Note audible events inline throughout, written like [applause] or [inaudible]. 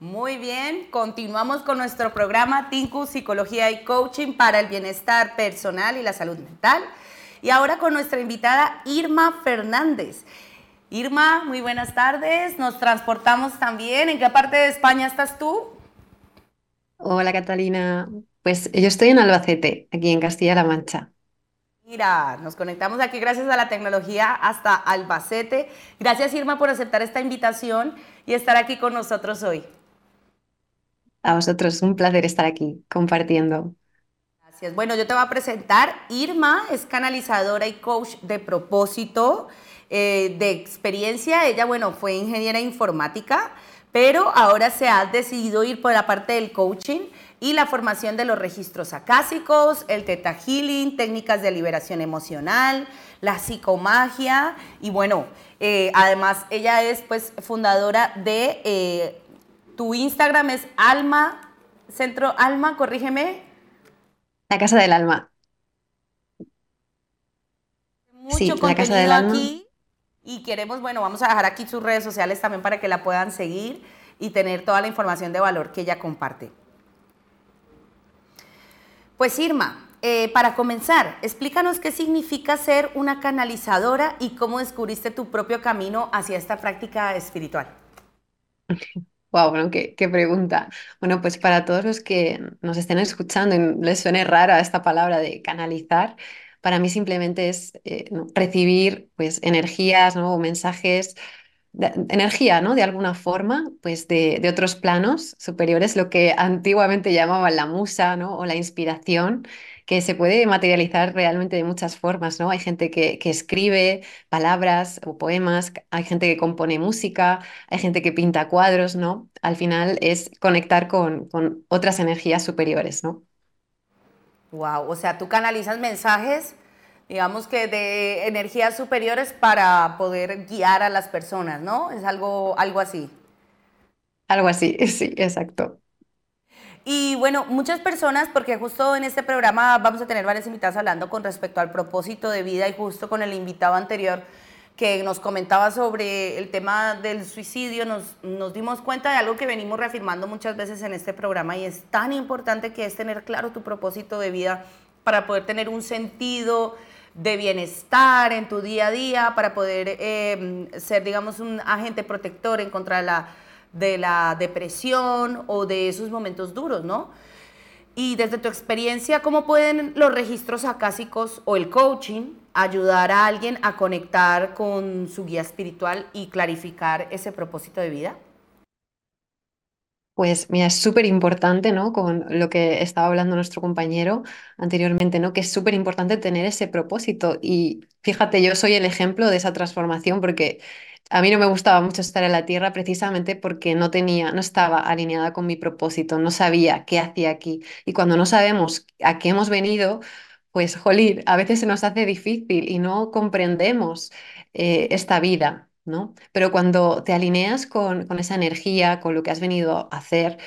Muy bien, continuamos con nuestro programa Tinku Psicología y Coaching para el Bienestar Personal y la Salud Mental. Y ahora con nuestra invitada Irma Fernández. Irma, muy buenas tardes. Nos transportamos también. ¿En qué parte de España estás tú? Hola Catalina, pues yo estoy en Albacete, aquí en Castilla-La Mancha. Mira, nos conectamos aquí gracias a la tecnología hasta Albacete. Gracias Irma por aceptar esta invitación y estar aquí con nosotros hoy. A vosotros, un placer estar aquí compartiendo. Gracias. Bueno, yo te voy a presentar. Irma es canalizadora y coach de propósito, eh, de experiencia. Ella, bueno, fue ingeniera informática, pero ahora se ha decidido ir por la parte del coaching y la formación de los registros acásicos, el teta healing, técnicas de liberación emocional, la psicomagia y bueno, eh, además ella es pues fundadora de eh, tu Instagram es Alma, Centro Alma, corrígeme. La Casa del Alma. Mucho la Casa del Alma. aquí y queremos, bueno, vamos a dejar aquí sus redes sociales también para que la puedan seguir y tener toda la información de valor que ella comparte. Pues Irma, eh, para comenzar, explícanos qué significa ser una canalizadora y cómo descubriste tu propio camino hacia esta práctica espiritual. [laughs] Wow, bueno, qué, pregunta. Bueno, pues para todos los que nos estén escuchando y les suene rara esta palabra de canalizar, para mí simplemente es eh, recibir pues energías, ¿no? o mensajes energía, ¿no? De alguna forma, pues de, otros planos superiores, lo que antiguamente llamaban la musa, ¿no? O la inspiración, que se puede materializar realmente de muchas formas, ¿no? Hay gente que, escribe palabras o poemas, hay gente que compone música, hay gente que pinta cuadros, ¿no? Al final es conectar con, con otras energías superiores, ¿no? Wow, o sea, tú canalizas mensajes digamos que de energías superiores para poder guiar a las personas, ¿no? Es algo, algo así. Algo así, [laughs] sí, exacto. Y bueno, muchas personas, porque justo en este programa vamos a tener varias invitadas hablando con respecto al propósito de vida y justo con el invitado anterior que nos comentaba sobre el tema del suicidio, nos, nos dimos cuenta de algo que venimos reafirmando muchas veces en este programa y es tan importante que es tener claro tu propósito de vida para poder tener un sentido, de bienestar en tu día a día para poder em, ser, digamos, un agente protector en contra de la, de la depresión o de esos momentos duros, ¿no? Y desde tu experiencia, ¿cómo pueden los registros acásicos o el coaching ayudar a alguien a conectar con su guía espiritual y clarificar ese propósito de vida? Pues mira, es súper importante, ¿no? Con lo que estaba hablando nuestro compañero anteriormente, ¿no? Que es súper importante tener ese propósito. Y fíjate, yo soy el ejemplo de esa transformación porque a mí no me gustaba mucho estar en la Tierra precisamente porque no tenía, no estaba alineada con mi propósito, no sabía qué hacía aquí. Y cuando no sabemos a qué hemos venido, pues, jolín, a veces se nos hace difícil y no comprendemos eh, esta vida. Pero cuando te alineas con, esa energía, con lo que has venido a hacer,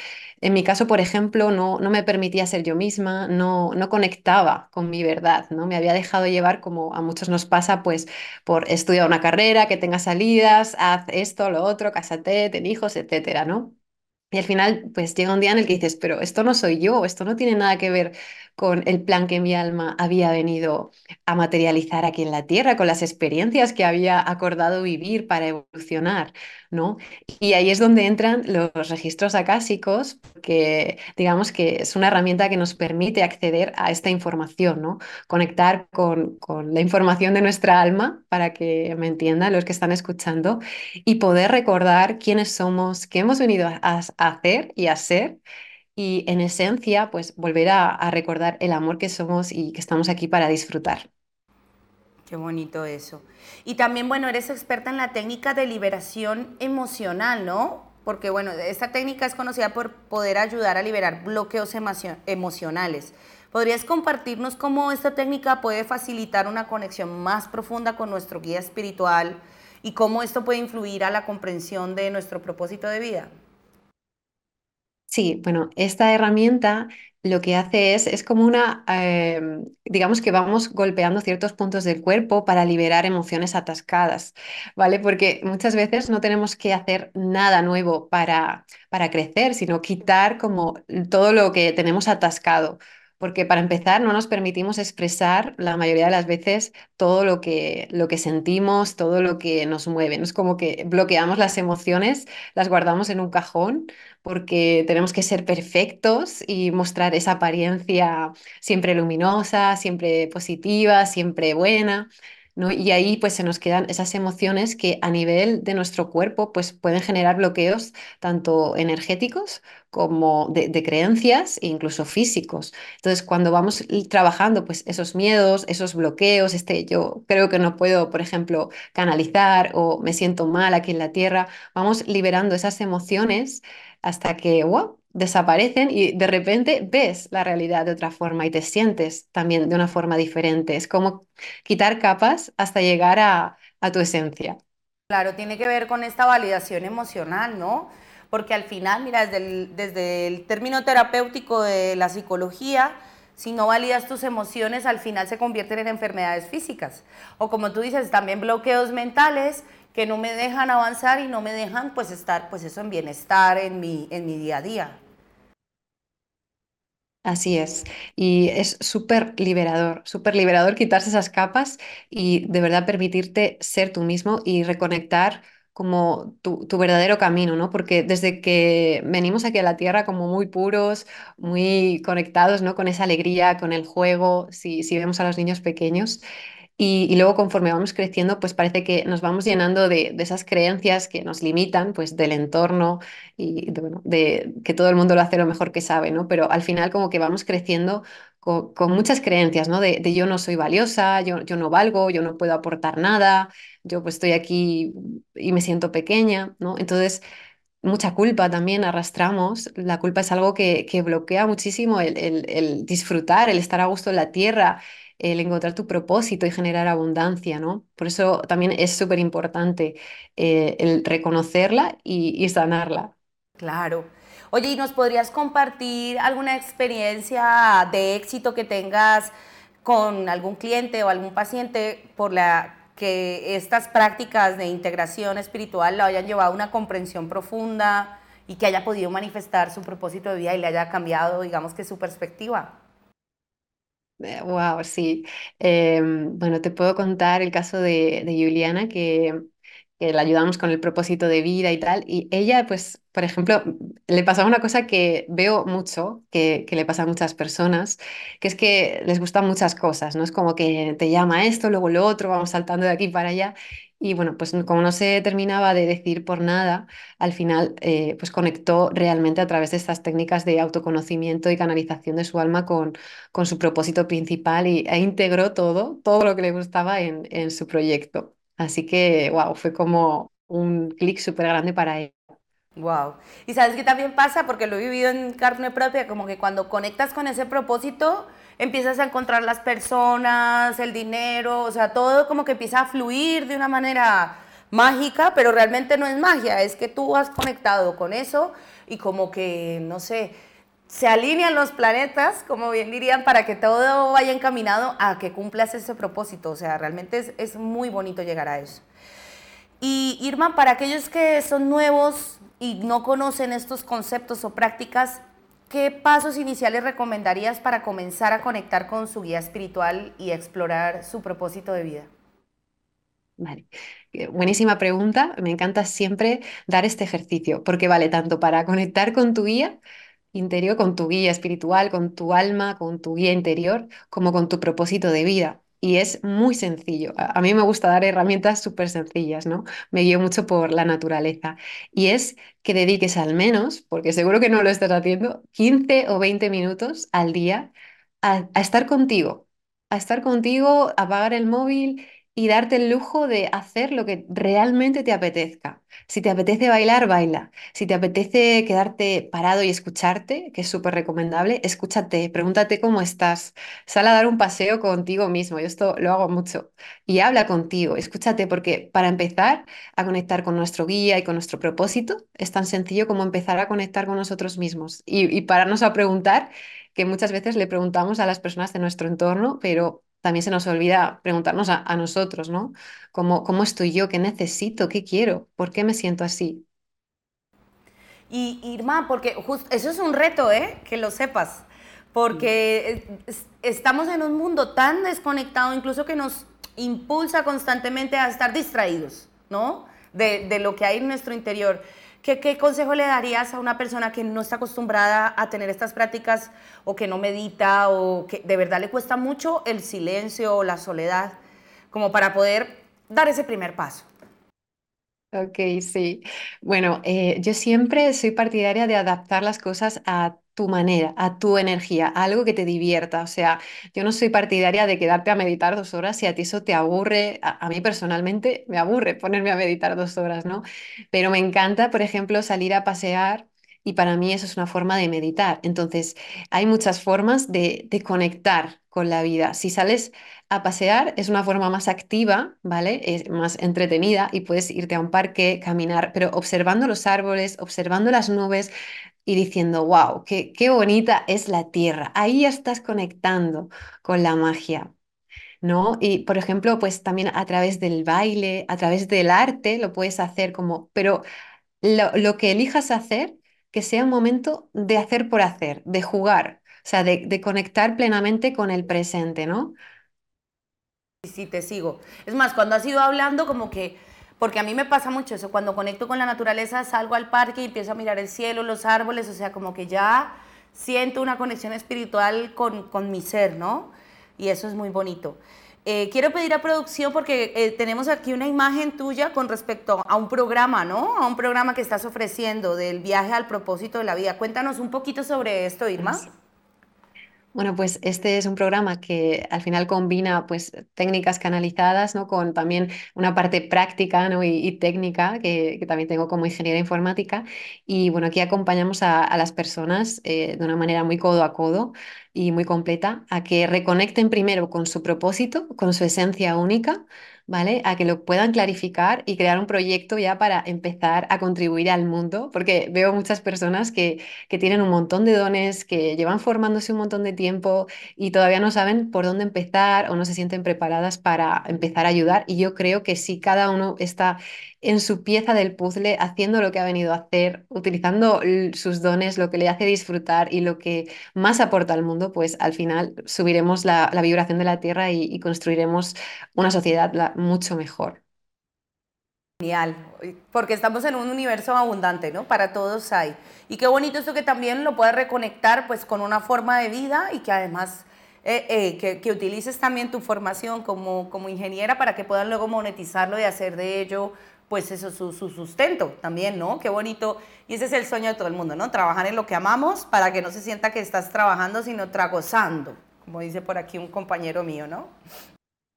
en mi caso, por ejemplo, no, no me permitía ser yo misma, no, no conectaba con mi verdad, ¿no? Me había dejado llevar, como a muchos nos pasa, pues por estudiar una carrera, que tenga salidas, haz esto, lo otro, cásate, ten hijos, etcétera, ¿no? Y al final, pues llega un día en el que dices, pero esto no soy yo, esto no tiene nada que ver con el plan que mi alma había venido a materializar aquí en la Tierra, con las experiencias que había acordado vivir para evolucionar, ¿no? Y ahí es donde entran los registros acásicos, que digamos que es una herramienta que nos permite acceder a esta información, ¿no? Conectar con, con la información de nuestra alma, para que me entiendan los que están escuchando, y poder recordar quiénes somos, qué hemos venido a hacer y a ser y en esencia, pues volver a, recordar el amor que somos y que estamos aquí para disfrutar. Qué bonito eso. Y también, bueno, eres experta en la técnica de liberación emocional, ¿no? Porque, bueno, esta técnica es conocida por poder ayudar a liberar bloqueos emocionales. ¿Podrías compartirnos cómo esta técnica puede facilitar una conexión más profunda con nuestro guía espiritual y cómo esto puede influir a la comprensión de nuestro propósito de vida? Sí, bueno, esta herramienta lo que hace es, es como una, em, digamos que vamos golpeando ciertos puntos del cuerpo para liberar emociones atascadas, ¿vale? Porque muchas veces no tenemos que hacer nada nuevo para, para crecer, sino quitar como todo lo que tenemos atascado. Porque para empezar no nos permitimos expresar la mayoría de las veces todo lo que, lo que sentimos, todo lo que nos mueve. Es como que bloqueamos las emociones, las guardamos en un cajón porque tenemos que ser perfectos y mostrar esa apariencia siempre luminosa, siempre positiva, siempre buena. Y ahí pues se nos quedan esas emociones que a nivel de nuestro cuerpo pues pueden generar bloqueos tanto energéticos como de, creencias e incluso físicos. Entonces cuando vamos trabajando pues esos miedos, esos bloqueos, este yo creo que no puedo, por ejemplo, canalizar o me siento mal aquí en la tierra, vamos liberando esas emociones hasta que ¡guau! Desaparecen y de repente ves la realidad de otra forma y te sientes también de una forma diferente. Es como quitar capas hasta llegar a, a tu esencia. Claro, tiene que ver con esta validación emocional, ¿no? Porque al final, mira, desde el, desde el término terapéutico de la psicología, si no validas tus emociones, al final se convierten en enfermedades físicas. O como tú dices, también bloqueos mentales que no me dejan avanzar y no me dejan pues estar pues eso en bienestar en mi, en mi día a día. Así es. Y es súper liberador, súper liberador quitarse esas capas y de verdad permitirte ser tú mismo y reconectar como tu, tu verdadero camino, ¿no? Porque desde que venimos aquí a la Tierra como muy puros, muy conectados, ¿no? Con esa alegría, con el juego, si, si vemos a los niños pequeños. Y, y luego conforme vamos creciendo, pues parece que nos vamos llenando de, de esas creencias que nos limitan, pues del entorno y de, bueno, de que todo el mundo lo hace lo mejor que sabe, ¿no? Pero al final como que vamos creciendo con, con muchas creencias, ¿no? De, de yo no soy valiosa, yo, yo no valgo, yo no puedo aportar nada, yo pues estoy aquí y me siento pequeña, ¿no? Entonces mucha culpa también arrastramos. La culpa es algo que, que bloquea muchísimo el, el- el disfrutar, el estar a gusto en la tierra, el encontrar tu propósito y generar abundancia, ¿no? Por eso también es súper importante eh, el reconocerla y, sanarla. Claro. Oye, ¿y nos podrías compartir alguna experiencia de éxito que tengas con algún cliente o algún paciente por la que estas prácticas de integración espiritual lo hayan llevado a una comprensión profunda y que haya podido manifestar su propósito de vida y le haya cambiado, digamos que su perspectiva? Wow, sí. Em, bueno, te puedo contar el caso de, de Juliana, que, que la ayudamos con el propósito de vida y tal. Y ella, pues, por ejemplo, le pasaba una cosa que veo mucho, que, que le pasa a muchas personas, que es que les gustan muchas cosas, ¿no? Es como que te llama esto, luego lo otro, vamos saltando de aquí para allá. Y bueno, pues como no se terminaba de decir por nada, al final eh, pues conectó realmente a través de estas técnicas de autoconocimiento y canalización de su alma con con su propósito principal y, e integró todo, todo lo que le gustaba en, en su proyecto. Así que, wow, fue como un clic súper grande para él. Wow. Y sabes qué también pasa, porque lo he vivido en carne propia, como que cuando conectas con ese propósito, empiezas a encontrar las personas, el dinero, o sea, todo como que empieza a fluir de una manera mágica, pero realmente no es magia, es que tú has conectado con eso y como que, no sé, se alinean los planetas, como bien dirían, para que todo vaya encaminado a que cumplas ese propósito. O sea, realmente es, es muy bonito llegar a eso. Y Irma, para aquellos que son nuevos y no conocen estos conceptos o prácticas, ¿qué pasos iniciales recomendarías para comenzar a conectar con su guía espiritual y explorar su propósito de vida? Vale. Eh, Buenísima pregunta. Me encanta siempre dar este ejercicio, porque vale tanto para conectar con tu guía interior, con tu guía espiritual, con tu alma, con tu guía interior, como con tu propósito de vida. Y es muy sencillo. A mí me gusta dar herramientas súper sencillas, ¿no? Me guío mucho por la naturaleza. Y es que dediques al menos, porque seguro que no lo estás haciendo, 15 o 20 minutos al día a, a estar contigo, a estar contigo, a apagar el móvil y darte el lujo de hacer lo que realmente te apetezca. Si te apetece bailar, baila. Si te apetece quedarte parado y escucharte, que es súper recomendable, escúchate, pregúntate cómo estás. Sal a dar un paseo contigo mismo. Yo esto lo hago mucho. Y habla contigo, escúchate, porque para empezar a conectar con nuestro guía y con nuestro propósito, es tan sencillo como empezar a conectar con nosotros mismos y, y pararnos a preguntar que muchas veces le preguntamos a las personas de nuestro entorno, pero también se nos olvida preguntarnos a, a nosotros, ¿no? ¿Cómo, ¿Cómo estoy yo? ¿Qué necesito? ¿Qué quiero? ¿Por qué me siento así? Y Irma, porque justo eso es un reto, ¿eh? Que lo sepas. Porque estamos en un mundo tan desconectado, incluso que nos impulsa constantemente a estar distraídos, ¿no? De, de lo que hay en nuestro interior. ¿Qué, ¿Qué, consejo le darías a una persona que no está acostumbrada a tener estas prácticas o que no medita o que de verdad le cuesta mucho el silencio o la soledad, como para poder dar ese primer paso? Ok, sí. Bueno, eh, yo siempre soy partidaria de adaptar las cosas a tu manera, a tu energía, a algo que te divierta. O sea, yo no soy partidaria de quedarte a meditar dos horas si a ti eso te aburre. A, a mí personalmente me aburre ponerme a meditar dos horas, ¿no? Pero me encanta, por ejemplo, salir a pasear y para mí eso es una forma de meditar. Entonces, hay muchas formas de, conectar con la vida. Si sales a pasear, es una forma más activa, ¿vale? Es más entretenida y puedes irte a un parque, caminar, pero observando los árboles, observando las nubes y diciendo, wow, qué, qué bonita es la tierra. Ahí estás conectando con la magia. ¿No? Y por ejemplo, pues también a través del baile, a través del arte, lo puedes hacer como, pero lo, lo que elijas hacer, que sea un momento de hacer por hacer, de jugar, o sea, de, conectar plenamente con el presente, ¿no? Sí, sí, te sigo. Es más, cuando has ido hablando, como que, porque a mí me pasa mucho eso, cuando conecto con la naturaleza, salgo al parque y empiezo a mirar el cielo, los árboles, o sea, como que ya siento una conexión espiritual con, con mi ser, ¿no? Y eso es muy bonito. Eh, quiero pedir a producción porque eh, tenemos aquí una imagen tuya con respecto a un programa, ¿no? A un programa que estás ofreciendo del viaje al propósito de la vida. Cuéntanos un poquito sobre esto, Irma. Bueno, pues este es un programa que al final combina pues técnicas canalizadas, ¿no? Con también una parte práctica, y, técnica que, también tengo como ingeniera informática. Y bueno, aquí acompañamos a, a las personas eh, de una manera muy codo a codo y muy completa a que reconecten primero con su propósito, con su esencia única. ¿Vale? A que lo puedan clarificar y crear un proyecto ya para empezar a contribuir al mundo, porque veo muchas personas que que tienen un montón de dones, que llevan formándose un montón de tiempo y todavía no saben por dónde empezar o no se sienten preparadas para empezar a ayudar. Y yo creo que si cada uno está en su pieza del puzzle, haciendo lo que ha venido a hacer, utilizando sus dones, lo que le hace disfrutar y lo que más aporta al mundo, pues al final subiremos la, vibración de la Tierra y, construiremos una sociedad mucho mejor. Genial, porque estamos en un universo abundante, ¿no? Para todos hay. Y qué bonito esto que también lo puedes reconectar pues con una forma de vida y que además eh, eh, que, que, utilices también tu formación como, como ingeniera para que puedan luego monetizarlo y hacer de ello pues eso, su, su, sustento también, ¿no? Qué bonito. Y ese es el sueño de todo el mundo, ¿no? Trabajar en lo que amamos para que no se sienta que estás trabajando, sino tragozando, como dice por aquí un compañero mío, ¿no?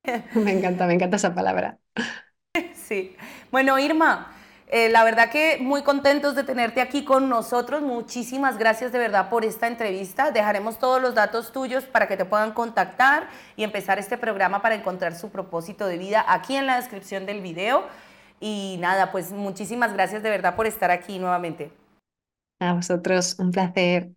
[laughs] Me encanta, me encanta esa palabra. [laughs] Sí. Bueno, Irma, eh, la verdad que muy contentos de tenerte aquí con nosotros. Muchísimas gracias de verdad por esta entrevista. Dejaremos todos los datos tuyos para que te puedan contactar y empezar este programa para encontrar su propósito de vida aquí en la descripción del video. Y nada, pues muchísimas gracias de verdad por estar aquí nuevamente. A vosotros, un placer.